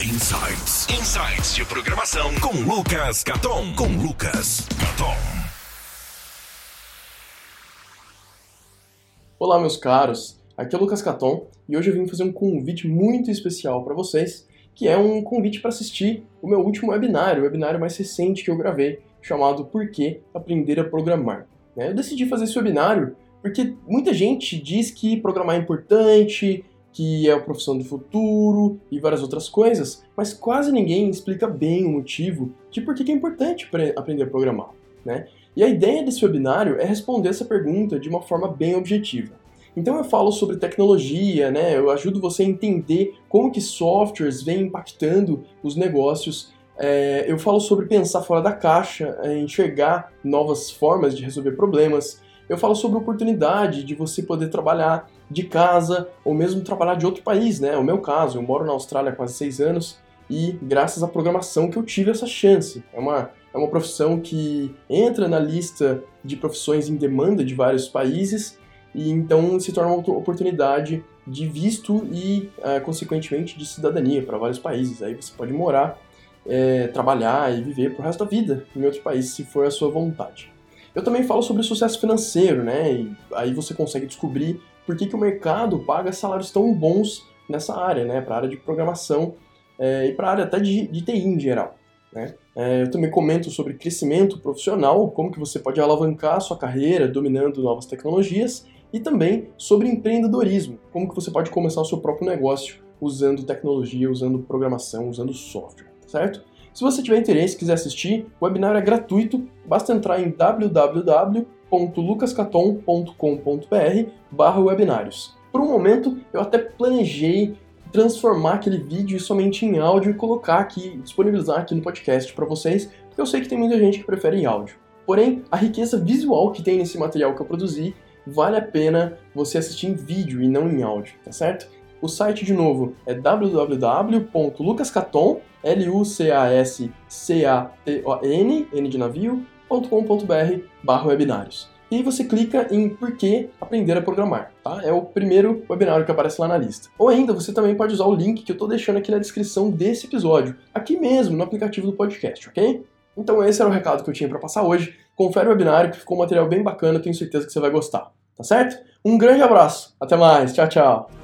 Insights. Insights de programação com Lucas Caton. Com Lucas Caton. Olá, meus caros. Aqui é o Lucas Caton e hoje eu vim fazer um convite muito especial para vocês, que é um convite para assistir o meu último webinário, o webinário mais recente que eu gravei, chamado Por que Aprender a Programar. Né? Eu decidi fazer esse webinário porque muita gente diz que programar é importante, que é a profissão do futuro e várias outras coisas, mas quase ninguém explica bem o motivo de por que é importante aprender a programar. Né? E a ideia desse webinário é responder essa pergunta de uma forma bem objetiva. Então eu falo sobre tecnologia, né? eu ajudo você a entender como que softwares vêm impactando os negócios é, eu falo sobre pensar fora da caixa, é, enxergar novas formas de resolver problemas. Eu falo sobre a oportunidade de você poder trabalhar de casa ou mesmo trabalhar de outro país, né? O meu caso, eu moro na Austrália há quase seis anos e graças à programação que eu tive essa chance. É uma, é uma profissão que entra na lista de profissões em demanda de vários países e então se torna uma oportunidade de visto e, uh, consequentemente, de cidadania para vários países. Aí você pode morar é, trabalhar e viver pro resto da vida em outro país, se for a sua vontade. Eu também falo sobre sucesso financeiro, né? E aí você consegue descobrir por que, que o mercado paga salários tão bons nessa área, né? Para a área de programação é, e para a área até de, de TI em geral. Né? É, eu também comento sobre crescimento profissional, como que você pode alavancar sua carreira dominando novas tecnologias e também sobre empreendedorismo, como que você pode começar o seu próprio negócio usando tecnologia, usando programação, usando software certo? Se você tiver interesse e quiser assistir, o webinar é gratuito, basta entrar em www.lucascaton.com.br barra webinários. Por um momento, eu até planejei transformar aquele vídeo somente em áudio e colocar aqui, disponibilizar aqui no podcast para vocês, porque eu sei que tem muita gente que prefere em áudio. Porém, a riqueza visual que tem nesse material que eu produzi vale a pena você assistir em vídeo e não em áudio, tá certo? O site, de novo, é www.lucascaton, L-U-C-A-S-C-A-T-O-N, N de navio, .com.br barra webinários. E você clica em Por que aprender a programar, tá? É o primeiro webinário que aparece lá na lista. Ou ainda, você também pode usar o link que eu estou deixando aqui na descrição desse episódio, aqui mesmo, no aplicativo do podcast, ok? Então esse era o recado que eu tinha para passar hoje. Confere o webinário que ficou um material bem bacana, tenho certeza que você vai gostar, tá certo? Um grande abraço, até mais, tchau, tchau!